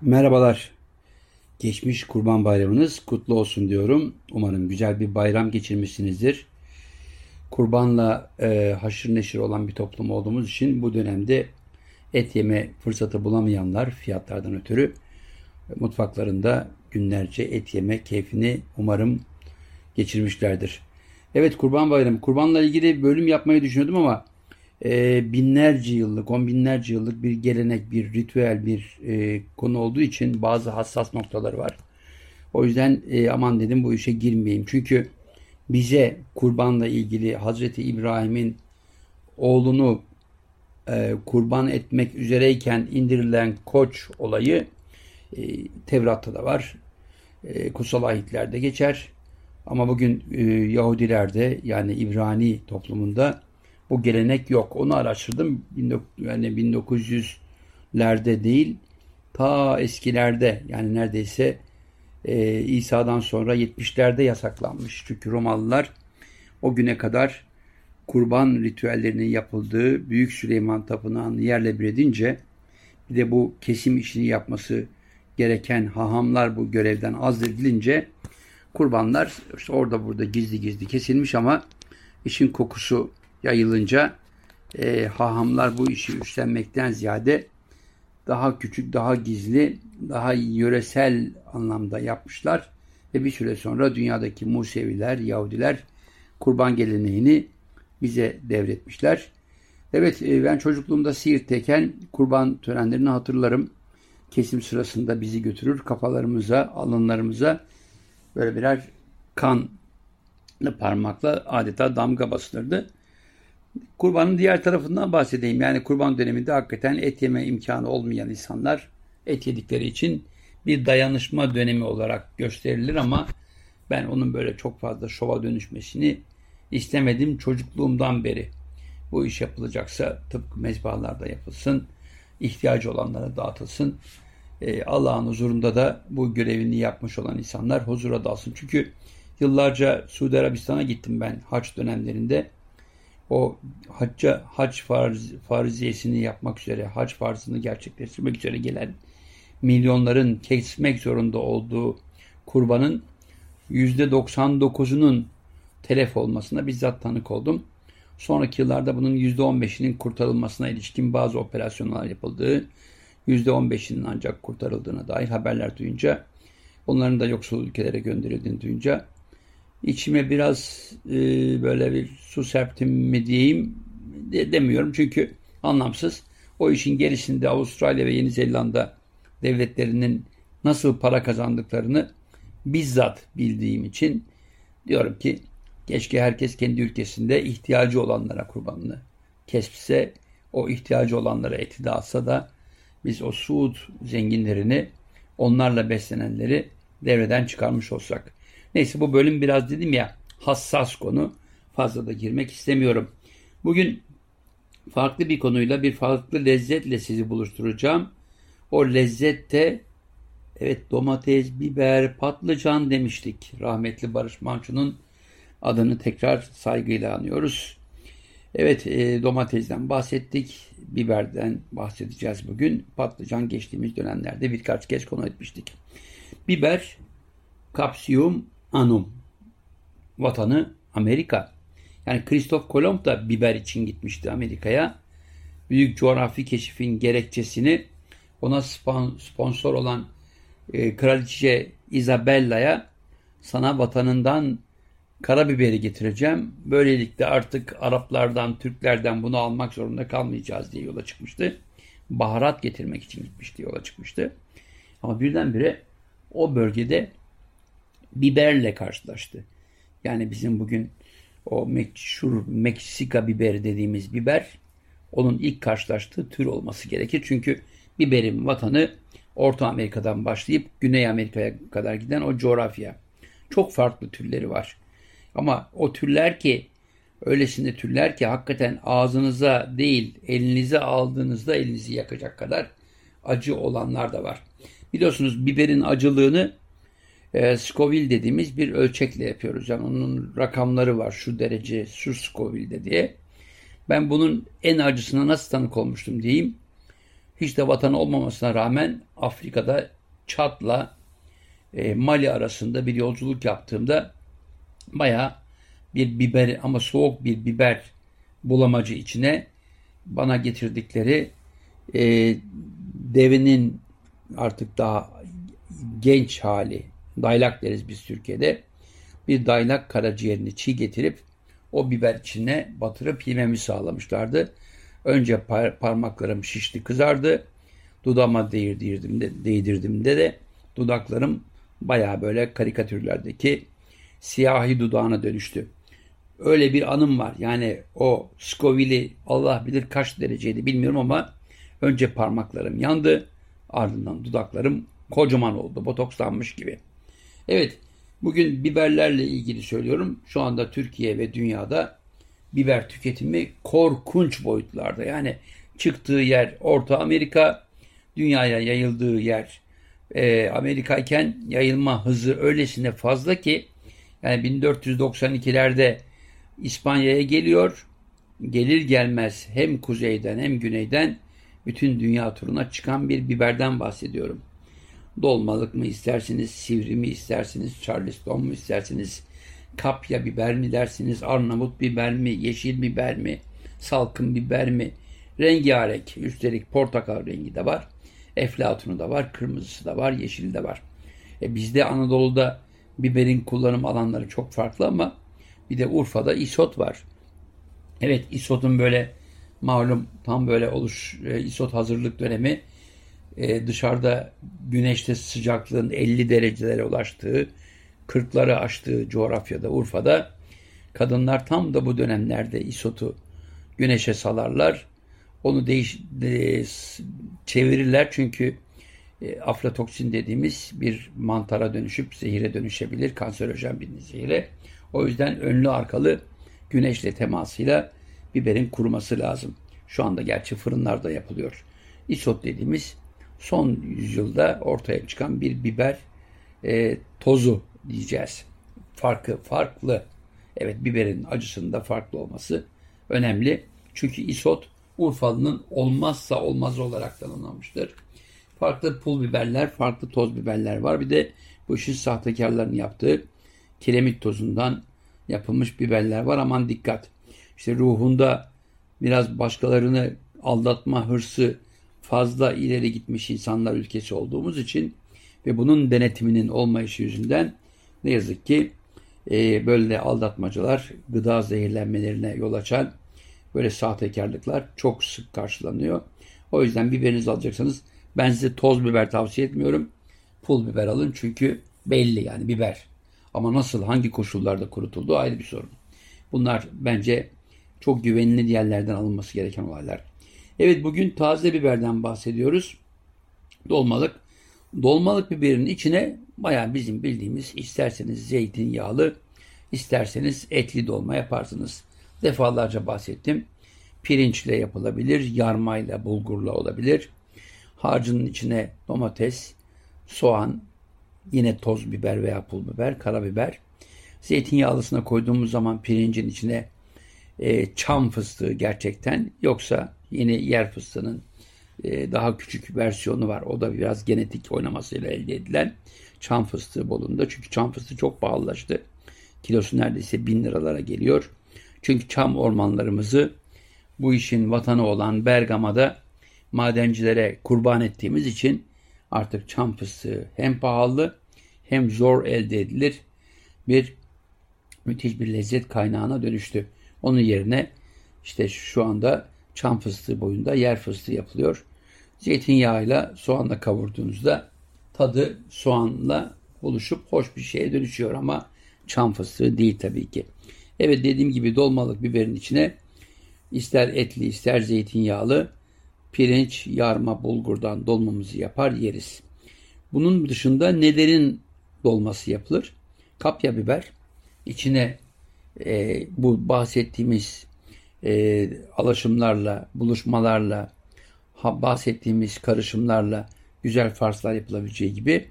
Merhabalar. Geçmiş Kurban Bayramınız kutlu olsun diyorum. Umarım güzel bir bayram geçirmişsinizdir. Kurbanla e, haşır neşir olan bir toplum olduğumuz için bu dönemde et yeme fırsatı bulamayanlar fiyatlardan ötürü mutfaklarında günlerce et yeme keyfini umarım geçirmişlerdir. Evet Kurban Bayramı. Kurbanla ilgili bölüm yapmayı düşünüyordum ama e, binlerce yıllık, on binlerce yıllık bir gelenek, bir ritüel, bir e, konu olduğu için bazı hassas noktaları var. O yüzden e, aman dedim bu işe girmeyeyim. Çünkü bize kurbanla ilgili Hazreti İbrahim'in oğlunu e, kurban etmek üzereyken indirilen koç olayı e, Tevrat'ta da var. E, kutsal ayetlerde geçer. Ama bugün e, Yahudilerde yani İbrani toplumunda bu gelenek yok. Onu araştırdım. Yani 1900'lerde değil ta eskilerde yani neredeyse e, İsa'dan sonra 70'lerde yasaklanmış. Çünkü Romalılar o güne kadar kurban ritüellerinin yapıldığı Büyük Süleyman Tapınağı'nı yerle bir edince bir de bu kesim işini yapması gereken hahamlar bu görevden azledilince kurbanlar işte orada burada gizli gizli kesilmiş ama işin kokusu yayılınca e, hahamlar bu işi üstlenmekten ziyade daha küçük, daha gizli, daha yöresel anlamda yapmışlar. Ve bir süre sonra dünyadaki Museviler, Yahudiler kurban geleneğini bize devretmişler. Evet e, ben çocukluğumda Siirt'teyken kurban törenlerini hatırlarım. Kesim sırasında bizi götürür kafalarımıza, alınlarımıza böyle birer kan parmakla adeta damga basılırdı. Kurbanın diğer tarafından bahsedeyim. Yani kurban döneminde hakikaten et yeme imkanı olmayan insanlar et yedikleri için bir dayanışma dönemi olarak gösterilir ama ben onun böyle çok fazla şova dönüşmesini istemedim çocukluğumdan beri. Bu iş yapılacaksa tıpkı mezbahalarda yapılsın, ihtiyacı olanlara dağıtılsın. Ee, Allah'ın huzurunda da bu görevini yapmış olan insanlar huzura dalsın. Çünkü yıllarca Suudi Arabistan'a gittim ben haç dönemlerinde o hacca hac farz, farziyesini yapmak üzere, hac farzını gerçekleştirmek üzere gelen milyonların kesmek zorunda olduğu kurbanın %99'unun telef olmasına bizzat tanık oldum. Sonraki yıllarda bunun %15'inin kurtarılmasına ilişkin bazı operasyonlar yapıldığı, %15'inin ancak kurtarıldığına dair haberler duyunca, onların da yoksul ülkelere gönderildiğini duyunca içime biraz e, böyle bir su serptim mi diyeyim de, demiyorum çünkü anlamsız. O işin gerisinde Avustralya ve Yeni Zelanda devletlerinin nasıl para kazandıklarını bizzat bildiğim için diyorum ki keşke herkes kendi ülkesinde ihtiyacı olanlara kurbanını kesse, o ihtiyacı olanlara eti dağıtsa da biz o Suud zenginlerini, onlarla beslenenleri devreden çıkarmış olsak. Neyse bu bölüm biraz dedim ya hassas konu. Fazla da girmek istemiyorum. Bugün farklı bir konuyla bir farklı lezzetle sizi buluşturacağım. O lezzette evet domates, biber, patlıcan demiştik. Rahmetli Barış Manço'nun adını tekrar saygıyla anıyoruz. Evet e, domatesden bahsettik. Biberden bahsedeceğiz bugün. Patlıcan geçtiğimiz dönemlerde birkaç kez konu etmiştik. Biber, kapsiyum, anum. Vatanı Amerika. Yani Kristof Kolomb da biber için gitmişti Amerika'ya. Büyük coğrafi keşifin gerekçesini ona sponsor olan e, Kraliçe Isabella'ya sana vatanından karabiberi getireceğim. Böylelikle artık Araplardan, Türklerden bunu almak zorunda kalmayacağız diye yola çıkmıştı. Baharat getirmek için gitmişti, yola çıkmıştı. Ama birdenbire o bölgede biberle karşılaştı. Yani bizim bugün o meşhur Meksika biberi dediğimiz biber onun ilk karşılaştığı tür olması gerekir. Çünkü biberin vatanı Orta Amerika'dan başlayıp Güney Amerika'ya kadar giden o coğrafya. Çok farklı türleri var. Ama o türler ki öylesine türler ki hakikaten ağzınıza değil elinize aldığınızda elinizi yakacak kadar acı olanlar da var. Biliyorsunuz biberin acılığını e, Scoville dediğimiz bir ölçekle yapıyoruz. Yani onun rakamları var şu derece şu Scoville'de diye. Ben bunun en acısına nasıl tanık olmuştum diyeyim. hiç de vatanı olmamasına rağmen Afrika'da Çat'la e, Mali arasında bir yolculuk yaptığımda bayağı bir biber ama soğuk bir biber bulamacı içine bana getirdikleri e, devinin artık daha genç hali, daylak deriz biz Türkiye'de, bir daylak karaciğerini çiğ getirip o biber içine batırıp yememi sağlamışlardı. Önce par parmaklarım şişti, kızardı. Dudağıma değdirdiğimde, değdirdiğimde de dudaklarım baya böyle karikatürlerdeki siyahi dudağına dönüştü. Öyle bir anım var. Yani o Scoville'i Allah bilir kaç dereceydi bilmiyorum ama önce parmaklarım yandı. Ardından dudaklarım kocaman oldu. Botokslanmış gibi. Evet bugün biberlerle ilgili söylüyorum. Şu anda Türkiye ve dünyada biber tüketimi korkunç boyutlarda. Yani çıktığı yer Orta Amerika, dünyaya yayıldığı yer e, Amerika iken yayılma hızı öylesine fazla ki yani 1492'lerde İspanya'ya geliyor. Gelir gelmez hem kuzeyden hem güneyden bütün dünya turuna çıkan bir biberden bahsediyorum. Dolmalık mı istersiniz, sivri mi istersiniz, charleston mu istersiniz, kapya biber mi dersiniz, arnavut biber mi, yeşil biber mi, salkım biber mi, rengarenk, üstelik portakal rengi de var, eflatunu da var, kırmızısı da var, yeşili de var. E bizde Anadolu'da biberin kullanım alanları çok farklı ama bir de Urfa'da isot var. Evet isotun böyle malum tam böyle oluş e, isot hazırlık dönemi e, dışarıda güneşte sıcaklığın 50 derecelere ulaştığı 40'ları aştığı coğrafyada Urfa'da kadınlar tam da bu dönemlerde isotu güneşe salarlar. Onu değiş, de, çevirirler çünkü e, aflatoksin dediğimiz bir mantara dönüşüp zehire dönüşebilir. Kanserojen bir zehire. O yüzden önlü arkalı güneşle temasıyla biberin kuruması lazım. Şu anda gerçi fırınlarda yapılıyor. Isot dediğimiz son yüzyılda ortaya çıkan bir biber e, tozu diyeceğiz. Farkı farklı. Evet biberin acısında farklı olması önemli. Çünkü isot Urfalı'nın olmazsa olmazı olarak tanımlanmıştır. Farklı pul biberler, farklı toz biberler var. Bir de bu işin sahtekarların yaptığı kiremit tozundan yapılmış biberler var. Aman dikkat. İşte ruhunda biraz başkalarını aldatma hırsı fazla ileri gitmiş insanlar ülkesi olduğumuz için ve bunun denetiminin olmayışı yüzünden ne yazık ki e, böyle aldatmacılar, gıda zehirlenmelerine yol açan böyle sahtekarlıklar çok sık karşılanıyor. O yüzden biberinizi alacaksanız ben size toz biber tavsiye etmiyorum. Pul biber alın çünkü belli yani biber. Ama nasıl, hangi koşullarda kurutulduğu ayrı bir sorun. Bunlar bence çok güvenilir yerlerden alınması gereken olaylar. Evet bugün taze biberden bahsediyoruz. Dolmalık. Dolmalık biberin içine baya bizim bildiğimiz isterseniz zeytinyağlı, isterseniz etli dolma yaparsınız. Defalarca bahsettim. Pirinçle yapılabilir, yarmayla, bulgurla olabilir. Harcının içine domates, soğan, yine toz biber veya pul biber, karabiber. Zeytinyağlısına koyduğumuz zaman pirincin içine e, çam fıstığı gerçekten yoksa yine yer fıstığının e, daha küçük versiyonu var. O da biraz genetik oynamasıyla elde edilen çam fıstığı bolunda. Çünkü çam fıstığı çok pahalılaştı. Kilosu neredeyse bin liralara geliyor. Çünkü çam ormanlarımızı bu işin vatanı olan Bergama'da madencilere kurban ettiğimiz için artık çam fıstığı hem pahalı hem zor elde edilir bir müthiş bir lezzet kaynağına dönüştü. Onun yerine işte şu anda çam fıstığı boyunda yer fıstığı yapılıyor. Zeytinyağıyla soğanla kavurduğunuzda tadı soğanla buluşup hoş bir şeye dönüşüyor ama çam fıstığı değil tabii ki. Evet dediğim gibi dolmalık biberin içine ister etli ister zeytinyağlı pirinç, yarma, bulgurdan dolmamızı yapar yeriz. Bunun dışında nelerin dolması yapılır? Kapya biber, içine e, bu bahsettiğimiz e, alaşımlarla, buluşmalarla, ha, bahsettiğimiz karışımlarla güzel farslar yapılabileceği gibi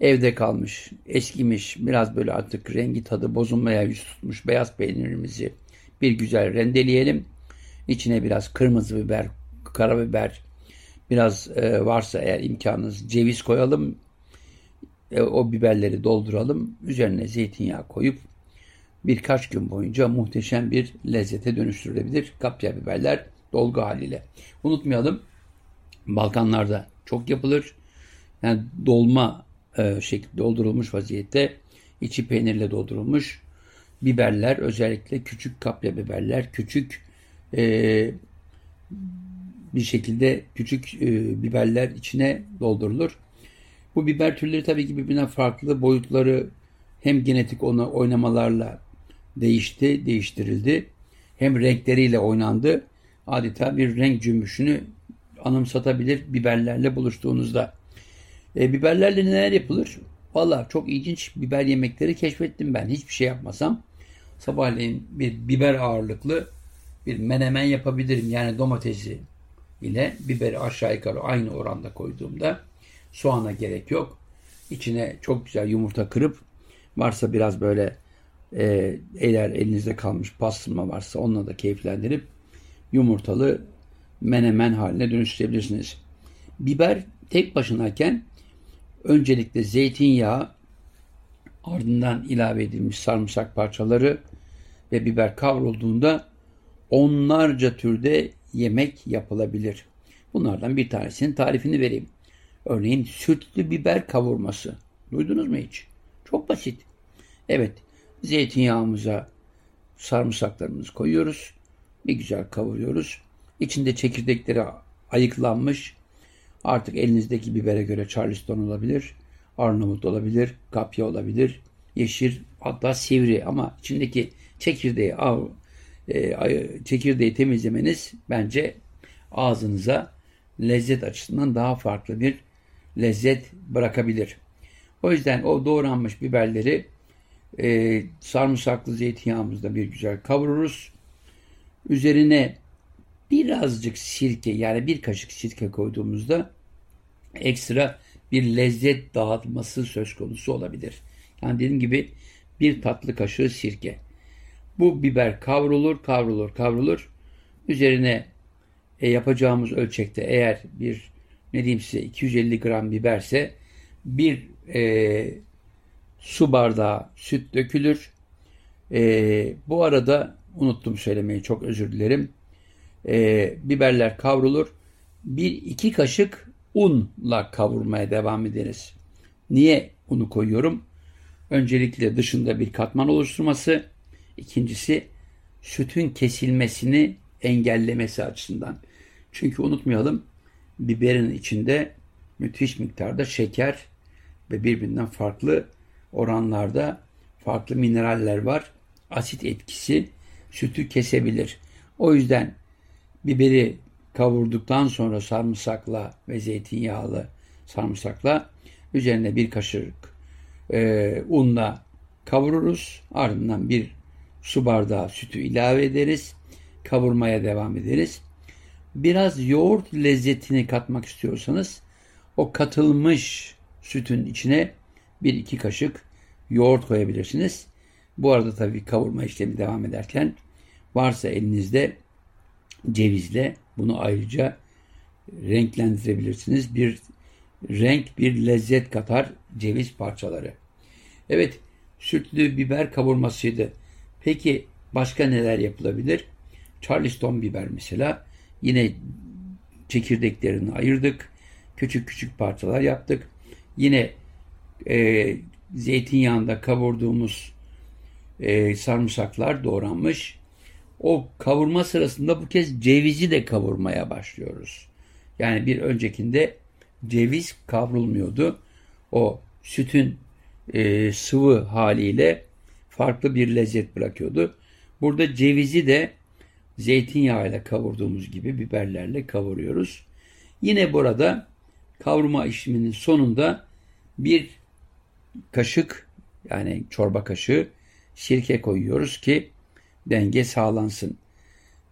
evde kalmış, eskimiş, biraz böyle artık rengi tadı bozulmaya yüz tutmuş beyaz peynirimizi bir güzel rendeleyelim. İçine biraz kırmızı biber, karabiber, Biraz e, varsa eğer imkanınız ceviz koyalım. E, o biberleri dolduralım. Üzerine zeytinyağı koyup birkaç gün boyunca muhteşem bir lezzete dönüştürülebilir. Kapya biberler dolgu haliyle. Unutmayalım Balkanlarda çok yapılır. Yani dolma e, şekilde doldurulmuş vaziyette içi peynirle doldurulmuş biberler özellikle küçük kapya biberler küçük e, bir şekilde küçük e, biberler içine doldurulur. Bu biber türleri tabii ki birbirinden farklı boyutları hem genetik ona oynamalarla değişti, değiştirildi. Hem renkleriyle oynandı. Adeta bir renk cümbüşünü anımsatabilir biberlerle buluştuğunuzda. E, biberlerle neler yapılır? Valla çok ilginç biber yemekleri keşfettim ben. Hiçbir şey yapmasam. Sabahleyin bir biber ağırlıklı bir menemen yapabilirim. Yani domatesi ile biberi aşağı yukarı aynı oranda koyduğumda soğana gerek yok. İçine çok güzel yumurta kırıp varsa biraz böyle e, eğer elinizde kalmış pastırma varsa onunla da keyiflendirip yumurtalı menemen haline dönüştürebilirsiniz. Biber tek başınayken öncelikle zeytinyağı ardından ilave edilmiş sarımsak parçaları ve biber kavrulduğunda onlarca türde yemek yapılabilir. Bunlardan bir tanesinin tarifini vereyim. Örneğin sütlü biber kavurması. Duydunuz mu hiç? Çok basit. Evet, zeytinyağımıza sarımsaklarımızı koyuyoruz. Bir güzel kavuruyoruz. İçinde çekirdekleri ayıklanmış. Artık elinizdeki bibere göre Charleston olabilir, Arnavut olabilir, kapya olabilir, yeşil hatta sivri ama içindeki çekirdeği av, e, çekirdeği temizlemeniz bence ağzınıza lezzet açısından daha farklı bir lezzet bırakabilir. O yüzden o doğranmış biberleri e, sarımsaklı zeytinyağımızda bir güzel kavururuz. Üzerine birazcık sirke yani bir kaşık sirke koyduğumuzda ekstra bir lezzet dağıtması söz konusu olabilir. Yani dediğim gibi bir tatlı kaşığı sirke. Bu biber kavrulur, kavrulur, kavrulur. Üzerine e, yapacağımız ölçekte eğer bir ne diyeyim size 250 gram biberse bir e, su bardağı süt dökülür. E, bu arada unuttum söylemeyi çok özür dilerim. E, biberler kavrulur. Bir iki kaşık unla kavurmaya devam ederiz. Niye unu koyuyorum? Öncelikle dışında bir katman oluşturması, İkincisi sütün kesilmesini engellemesi açısından. Çünkü unutmayalım biberin içinde müthiş miktarda şeker ve birbirinden farklı oranlarda farklı mineraller var. Asit etkisi sütü kesebilir. O yüzden biberi kavurduktan sonra sarımsakla ve zeytinyağlı sarımsakla üzerine bir kaşık e, unla kavururuz. Ardından bir su bardağı sütü ilave ederiz. Kavurmaya devam ederiz. Biraz yoğurt lezzetini katmak istiyorsanız o katılmış sütün içine bir iki kaşık yoğurt koyabilirsiniz. Bu arada tabii kavurma işlemi devam ederken varsa elinizde cevizle bunu ayrıca renklendirebilirsiniz. Bir renk, bir lezzet katar ceviz parçaları. Evet, sütlü biber kavurmasıydı. Peki başka neler yapılabilir? Charleston biber mesela. Yine çekirdeklerini ayırdık. Küçük küçük parçalar yaptık. Yine e, zeytinyağında kavurduğumuz e, sarımsaklar doğranmış. O kavurma sırasında bu kez cevizi de kavurmaya başlıyoruz. Yani bir öncekinde ceviz kavrulmuyordu. O sütün e, sıvı haliyle farklı bir lezzet bırakıyordu. Burada cevizi de zeytinyağıyla kavurduğumuz gibi biberlerle kavuruyoruz. Yine burada kavurma işleminin sonunda bir kaşık yani çorba kaşığı sirke koyuyoruz ki denge sağlansın.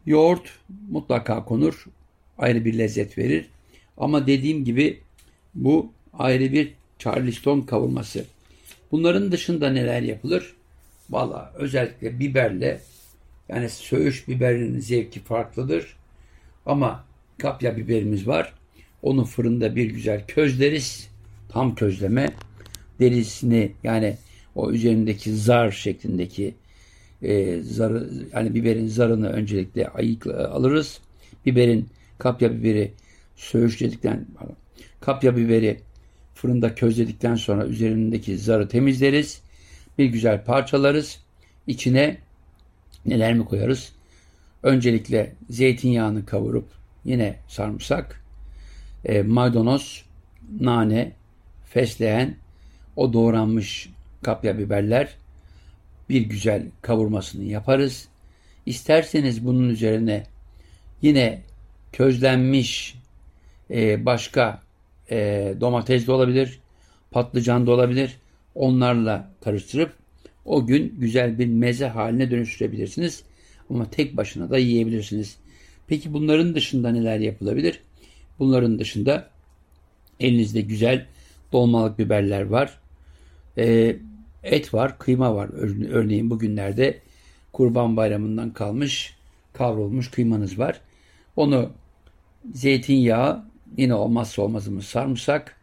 Yoğurt mutlaka konur. Ayrı bir lezzet verir. Ama dediğim gibi bu ayrı bir Charleston kavurması. Bunların dışında neler yapılır? Valla özellikle biberle yani söğüş biberinin zevki farklıdır. Ama kapya biberimiz var. Onu fırında bir güzel közleriz. Tam közleme. Derisini yani o üzerindeki zar şeklindeki e, zarı yani biberin zarını öncelikle ayıkla alırız. Biberin kapya biberi söğüşledikten kapya biberi fırında közledikten sonra üzerindeki zarı temizleriz. Bir güzel parçalarız. İçine neler mi koyarız? Öncelikle zeytinyağını kavurup yine sarımsak, e, maydanoz, nane, fesleğen, o doğranmış kapya biberler bir güzel kavurmasını yaparız. İsterseniz bunun üzerine yine közlenmiş e, başka e, domates de olabilir, patlıcan da olabilir. Onlarla karıştırıp o gün güzel bir meze haline dönüştürebilirsiniz. Ama tek başına da yiyebilirsiniz. Peki bunların dışında neler yapılabilir? Bunların dışında elinizde güzel dolmalık biberler var. E, et var, kıyma var. Örneğin bugünlerde Kurban Bayramı'ndan kalmış kavrulmuş kıymanız var. Onu zeytinyağı yine olmazsa olmazımız sarımsak.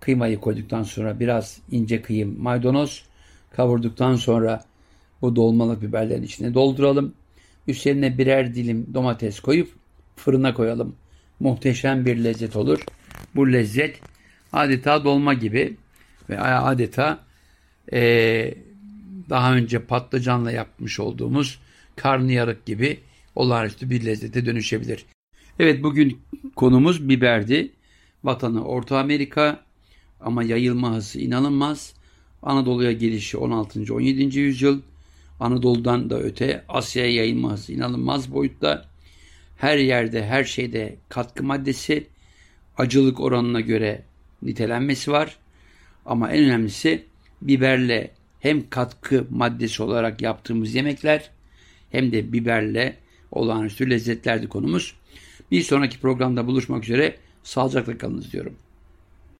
Kıymayı koyduktan sonra biraz ince kıyım maydanoz kavurduktan sonra bu dolmalık biberlerin içine dolduralım. Üzerine birer dilim domates koyup fırına koyalım. Muhteşem bir lezzet olur. Bu lezzet adeta dolma gibi ve adeta e, daha önce patlıcanla yapmış olduğumuz karnıyarık gibi olağanüstü bir lezzete dönüşebilir. Evet bugün konumuz biberdi. Vatanı Orta Amerika ama yayılma hızı inanılmaz. Anadolu'ya gelişi 16. 17. yüzyıl. Anadolu'dan da öte Asya'ya yayılma hızı inanılmaz boyutta. Her yerde her şeyde katkı maddesi acılık oranına göre nitelenmesi var. Ama en önemlisi biberle hem katkı maddesi olarak yaptığımız yemekler hem de biberle olağanüstü lezzetlerdi konumuz. Bir sonraki programda buluşmak üzere sağlıcakla kalınız diyorum.